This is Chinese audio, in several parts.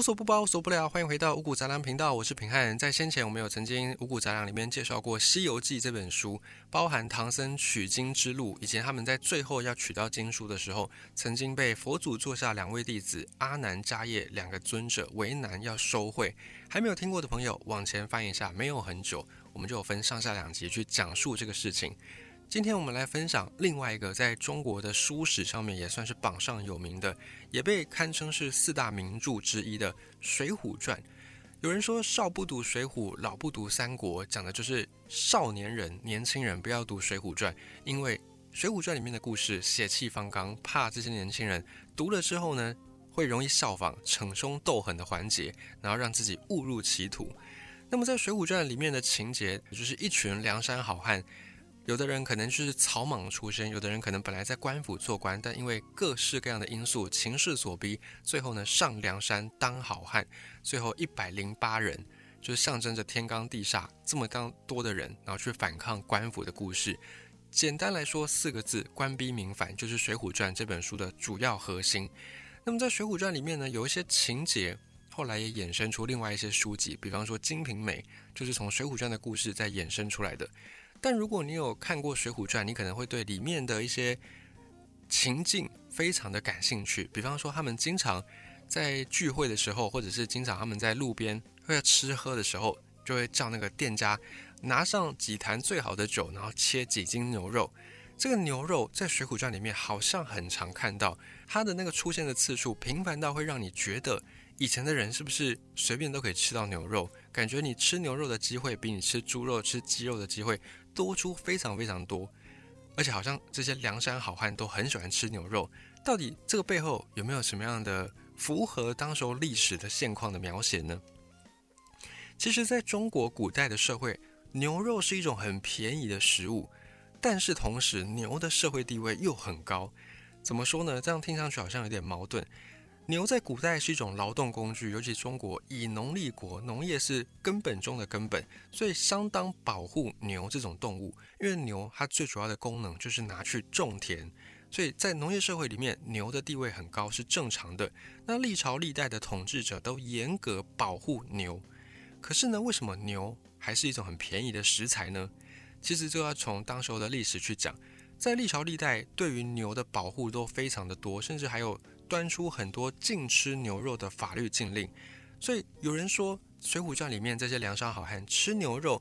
无所不包，无所不聊，欢迎回到五谷杂粮频道，我是平汉。在先前，我们有曾经五谷杂粮里面介绍过《西游记》这本书，包含唐僧取经之路，以及他们在最后要取到经书的时候，曾经被佛祖座下两位弟子阿难、迦叶两个尊者为难要收回。还没有听过的朋友，往前翻一下，没有很久，我们就有分上下两集去讲述这个事情。今天我们来分享另外一个在中国的书史上面也算是榜上有名的，也被堪称是四大名著之一的《水浒传》。有人说少不读《水浒》，老不读《三国》，讲的就是少年人、年轻人不要读《水浒传》，因为《水浒传》里面的故事血气方刚，怕这些年轻人读了之后呢，会容易效仿逞凶斗狠的环节，然后让自己误入歧途。那么在《水浒传》里面的情节，就是一群梁山好汉。有的人可能就是草莽出身，有的人可能本来在官府做官，但因为各式各样的因素、情势所逼，最后呢上梁山当好汉。最后一百零八人，就是象征着天罡地煞这么刚多的人，然后去反抗官府的故事。简单来说，四个字：官逼民反，就是《水浒传》这本书的主要核心。那么在《水浒传》里面呢，有一些情节，后来也衍生出另外一些书籍，比方说《金瓶梅》，就是从《水浒传》的故事再衍生出来的。但如果你有看过《水浒传》，你可能会对里面的一些情境非常的感兴趣。比方说，他们经常在聚会的时候，或者是经常他们在路边会要吃喝的时候，就会叫那个店家拿上几坛最好的酒，然后切几斤牛肉。这个牛肉在《水浒传》里面好像很常看到，它的那个出现的次数频繁到会让你觉得以前的人是不是随便都可以吃到牛肉？感觉你吃牛肉的机会比你吃猪肉、吃鸡肉的机会。多出非常非常多，而且好像这些梁山好汉都很喜欢吃牛肉。到底这个背后有没有什么样的符合当时候历史的现况的描写呢？其实，在中国古代的社会，牛肉是一种很便宜的食物，但是同时牛的社会地位又很高。怎么说呢？这样听上去好像有点矛盾。牛在古代是一种劳动工具，尤其中国以农立国，农业是根本中的根本，所以相当保护牛这种动物。因为牛它最主要的功能就是拿去种田，所以在农业社会里面，牛的地位很高是正常的。那历朝历代的统治者都严格保护牛，可是呢，为什么牛还是一种很便宜的食材呢？其实就要从当时候的历史去讲，在历朝历代对于牛的保护都非常的多，甚至还有。端出很多禁吃牛肉的法律禁令，所以有人说《水浒传》里面这些梁山好汉吃牛肉，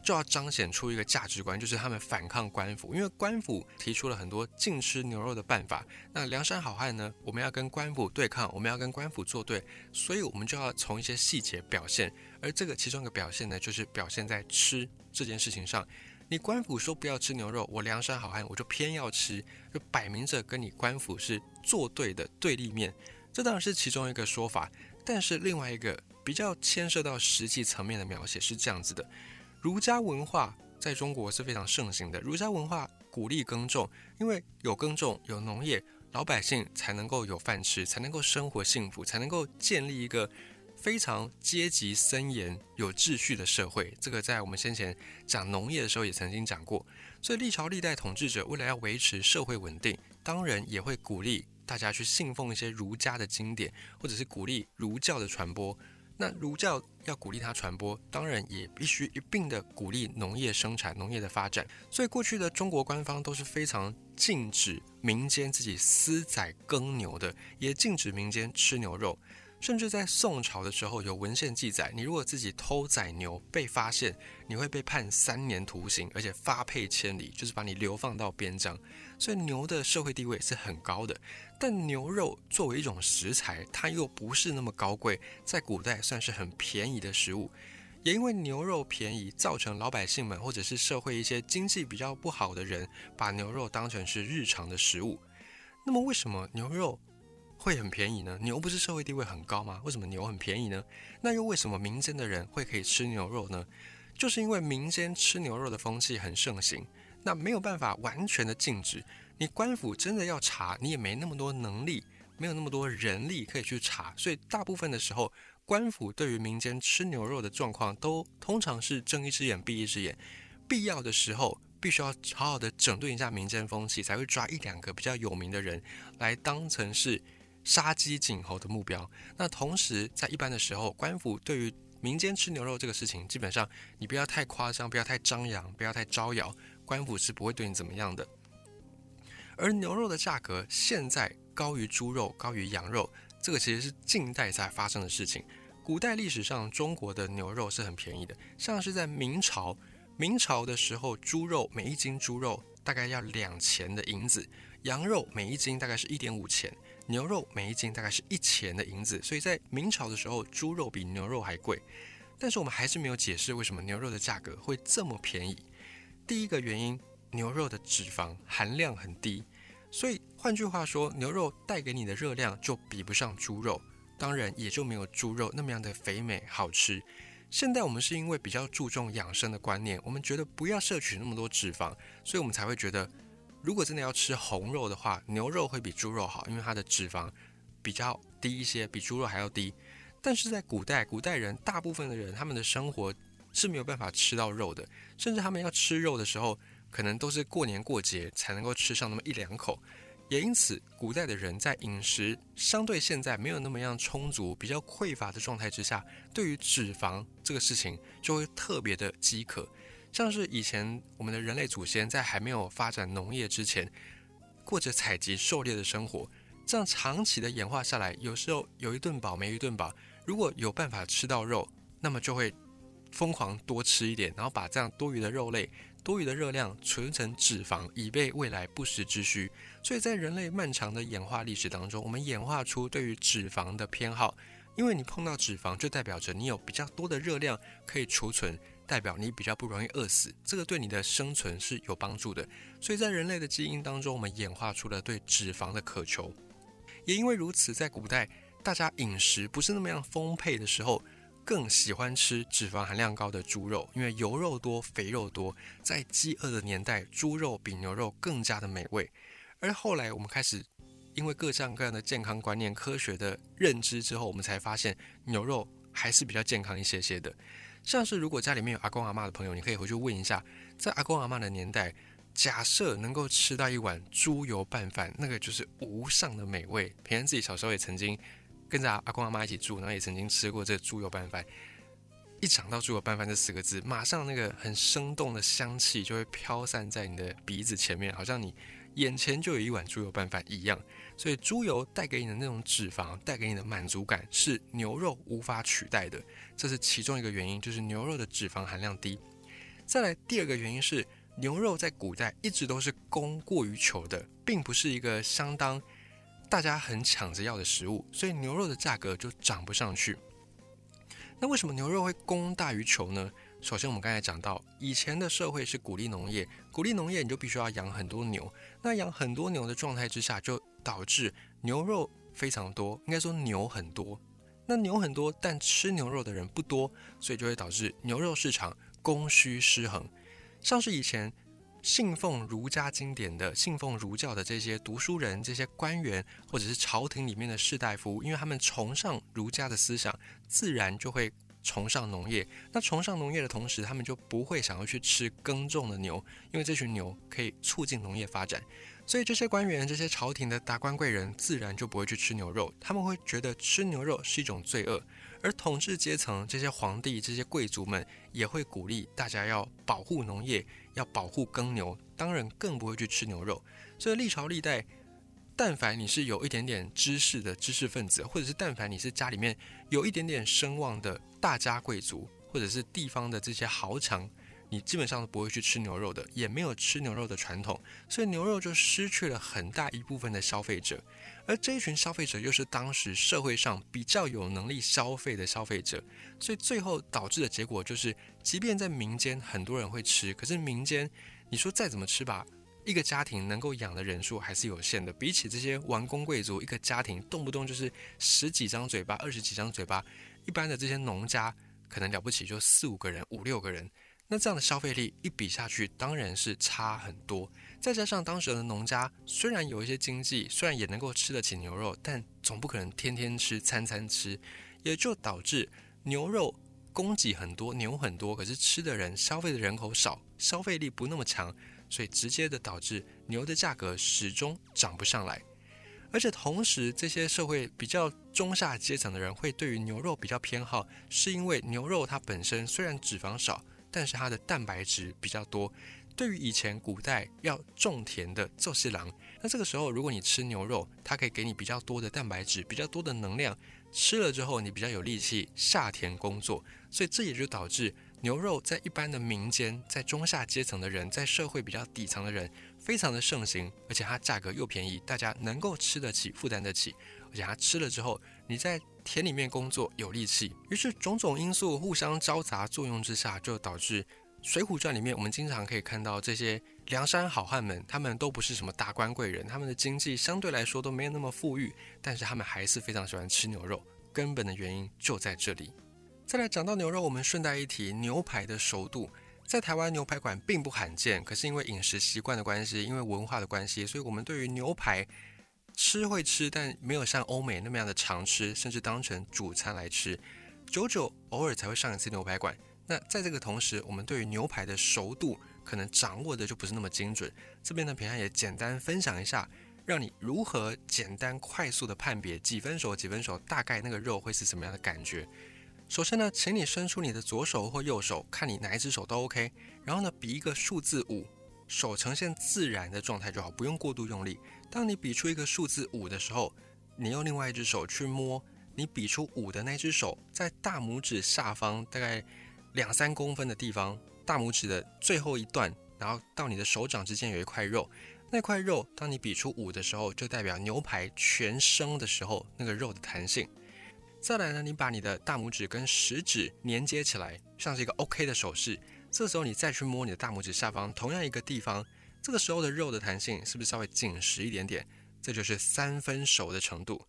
就要彰显出一个价值观，就是他们反抗官府，因为官府提出了很多禁吃牛肉的办法。那梁山好汉呢，我们要跟官府对抗，我们要跟官府作对，所以我们就要从一些细节表现，而这个其中一个表现呢，就是表现在吃这件事情上。你官府说不要吃牛肉，我梁山好汉我就偏要吃，就摆明着跟你官府是作对的对立面。这当然是其中一个说法，但是另外一个比较牵涉到实际层面的描写是这样子的：儒家文化在中国是非常盛行的，儒家文化鼓励耕种，因为有耕种有农业，老百姓才能够有饭吃，才能够生活幸福，才能够建立一个。非常阶级森严、有秩序的社会，这个在我们先前讲农业的时候也曾经讲过。所以历朝历代统治者为了要维持社会稳定，当然也会鼓励大家去信奉一些儒家的经典，或者是鼓励儒教的传播。那儒教要鼓励它传播，当然也必须一并的鼓励农业生产、农业的发展。所以过去的中国官方都是非常禁止民间自己私宰耕牛的，也禁止民间吃牛肉。甚至在宋朝的时候，有文献记载，你如果自己偷宰牛被发现，你会被判三年徒刑，而且发配千里，就是把你流放到边疆。所以牛的社会地位是很高的。但牛肉作为一种食材，它又不是那么高贵，在古代算是很便宜的食物。也因为牛肉便宜，造成老百姓们或者是社会一些经济比较不好的人，把牛肉当成是日常的食物。那么为什么牛肉？会很便宜呢？牛不是社会地位很高吗？为什么牛很便宜呢？那又为什么民间的人会可以吃牛肉呢？就是因为民间吃牛肉的风气很盛行，那没有办法完全的禁止。你官府真的要查，你也没那么多能力，没有那么多人力可以去查，所以大部分的时候，官府对于民间吃牛肉的状况，都通常是睁一只眼闭一只眼。必要的时候，必须要好好的整顿一下民间风气，才会抓一两个比较有名的人来当成是。杀鸡儆猴的目标。那同时，在一般的时候，官府对于民间吃牛肉这个事情，基本上你不要太夸张，不要太张扬，不要太招摇，官府是不会对你怎么样的。而牛肉的价格现在高于猪肉，高于羊肉，这个其实是近代才发生的事情。古代历史上，中国的牛肉是很便宜的，像是在明朝，明朝的时候，猪肉每一斤猪肉大概要两钱的银子，羊肉每一斤大概是一点五钱，牛肉每一斤大概是一钱的银子。所以在明朝的时候，猪肉比牛肉还贵。但是我们还是没有解释为什么牛肉的价格会这么便宜。第一个原因。牛肉的脂肪含量很低，所以换句话说，牛肉带给你的热量就比不上猪肉，当然也就没有猪肉那么样的肥美好吃。现在我们是因为比较注重养生的观念，我们觉得不要摄取那么多脂肪，所以我们才会觉得，如果真的要吃红肉的话，牛肉会比猪肉好，因为它的脂肪比较低一些，比猪肉还要低。但是在古代，古代人大部分的人他们的生活是没有办法吃到肉的，甚至他们要吃肉的时候。可能都是过年过节才能够吃上那么一两口，也因此，古代的人在饮食相对现在没有那么样充足、比较匮乏的状态之下，对于脂肪这个事情就会特别的饥渴。像是以前我们的人类祖先在还没有发展农业之前，过着采集狩猎的生活，这样长期的演化下来，有时候有一顿饱没一顿饱。如果有办法吃到肉，那么就会疯狂多吃一点，然后把这样多余的肉类。多余的热量存成脂肪，以备未来不时之需。所以在人类漫长的演化历史当中，我们演化出对于脂肪的偏好。因为你碰到脂肪，就代表着你有比较多的热量可以储存，代表你比较不容易饿死。这个对你的生存是有帮助的。所以在人类的基因当中，我们演化出了对脂肪的渴求。也因为如此，在古代大家饮食不是那么样丰沛的时候。更喜欢吃脂肪含量高的猪肉，因为油肉多、肥肉多。在饥饿的年代，猪肉比牛肉更加的美味。而后来，我们开始因为各项各样的健康观念、科学的认知之后，我们才发现牛肉还是比较健康一些些的。像是如果家里面有阿公阿妈的朋友，你可以回去问一下，在阿公阿妈的年代，假设能够吃到一碗猪油拌饭，那个就是无上的美味。平安自己小时候也曾经。跟着阿公阿妈一起住，然后也曾经吃过这猪油拌饭。一讲到猪油拌饭这四个字，马上那个很生动的香气就会飘散在你的鼻子前面，好像你眼前就有一碗猪油拌饭一样。所以猪油带给你的那种脂肪，带给你的满足感是牛肉无法取代的。这是其中一个原因，就是牛肉的脂肪含量低。再来第二个原因是，牛肉在古代一直都是供过于求的，并不是一个相当。大家很抢着要的食物，所以牛肉的价格就涨不上去。那为什么牛肉会供大于求呢？首先，我们刚才讲到，以前的社会是鼓励农业，鼓励农业你就必须要养很多牛。那养很多牛的状态之下，就导致牛肉非常多，应该说牛很多。那牛很多，但吃牛肉的人不多，所以就会导致牛肉市场供需失衡。像是以前。信奉儒家经典的、信奉儒教的这些读书人、这些官员，或者是朝廷里面的士大夫，因为他们崇尚儒家的思想，自然就会崇尚农业。那崇尚农业的同时，他们就不会想要去吃耕种的牛，因为这群牛可以促进农业发展。所以这些官员、这些朝廷的达官贵人，自然就不会去吃牛肉。他们会觉得吃牛肉是一种罪恶。而统治阶层这些皇帝、这些贵族们，也会鼓励大家要保护农业。要保护耕牛，当然更不会去吃牛肉。所以历朝历代，但凡你是有一点点知识的知识分子，或者是但凡你是家里面有一点点声望的大家贵族，或者是地方的这些豪强。你基本上都不会去吃牛肉的，也没有吃牛肉的传统，所以牛肉就失去了很大一部分的消费者，而这一群消费者又是当时社会上比较有能力消费的消费者，所以最后导致的结果就是，即便在民间很多人会吃，可是民间你说再怎么吃吧，一个家庭能够养的人数还是有限的，比起这些王公贵族，一个家庭动不动就是十几张嘴巴、二十几张嘴巴，一般的这些农家可能了不起就四五个人、五六个人。那这样的消费力一比下去，当然是差很多。再加上当时的农家虽然有一些经济，虽然也能够吃得起牛肉，但总不可能天天吃、餐餐吃，也就导致牛肉供给很多，牛很多，可是吃的人、消费的人口少，消费力不那么强，所以直接的导致牛的价格始终涨不上来。而且同时，这些社会比较中下阶层的人会对于牛肉比较偏好，是因为牛肉它本身虽然脂肪少，但是它的蛋白质比较多。对于以前古代要种田的奏西郎，那这个时候如果你吃牛肉，它可以给你比较多的蛋白质，比较多的能量，吃了之后你比较有力气下田工作。所以这也就导致牛肉在一般的民间，在中下阶层的人，在社会比较底层的人。非常的盛行，而且它价格又便宜，大家能够吃得起、负担得起，而且它吃了之后，你在田里面工作有力气。于是种种因素互相交杂作用之下，就导致《水浒传》里面我们经常可以看到这些梁山好汉们，他们都不是什么大官贵人，他们的经济相对来说都没有那么富裕，但是他们还是非常喜欢吃牛肉，根本的原因就在这里。再来讲到牛肉，我们顺带一提牛排的熟度。在台湾牛排馆并不罕见，可是因为饮食习惯的关系，因为文化的关系，所以我们对于牛排吃会吃，但没有像欧美那么样的常吃，甚至当成主餐来吃，久久偶尔才会上一次牛排馆。那在这个同时，我们对于牛排的熟度可能掌握的就不是那么精准。这边呢，平安也简单分享一下，让你如何简单快速的判别几分熟几分熟，大概那个肉会是什么样的感觉。首先呢，请你伸出你的左手或右手，看你哪一只手都 OK。然后呢，比一个数字五，手呈现自然的状态就好，不用过度用力。当你比出一个数字五的时候，你用另外一只手去摸你比出五的那只手，在大拇指下方大概两三公分的地方，大拇指的最后一段，然后到你的手掌之间有一块肉，那块肉当你比出五的时候，就代表牛排全生的时候那个肉的弹性。再来呢，你把你的大拇指跟食指连接起来，像是一个 OK 的手势。这时候你再去摸你的大拇指下方同样一个地方，这个时候的肉的弹性是不是稍微紧实一点点？这就是三分熟的程度。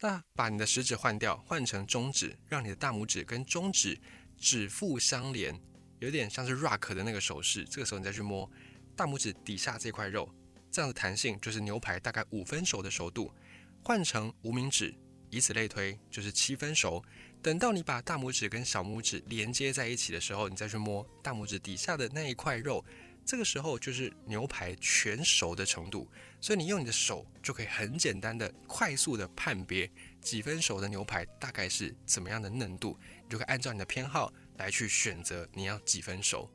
那把你的食指换掉，换成中指，让你的大拇指跟中指指腹相连，有点像是 rock 的那个手势。这个时候你再去摸大拇指底下这块肉，这样的弹性就是牛排大概五分熟的熟度。换成无名指。以此类推，就是七分熟。等到你把大拇指跟小拇指连接在一起的时候，你再去摸大拇指底下的那一块肉，这个时候就是牛排全熟的程度。所以你用你的手就可以很简单的、快速的判别几分熟的牛排大概是怎么样的嫩度，你就可以按照你的偏好来去选择你要几分熟。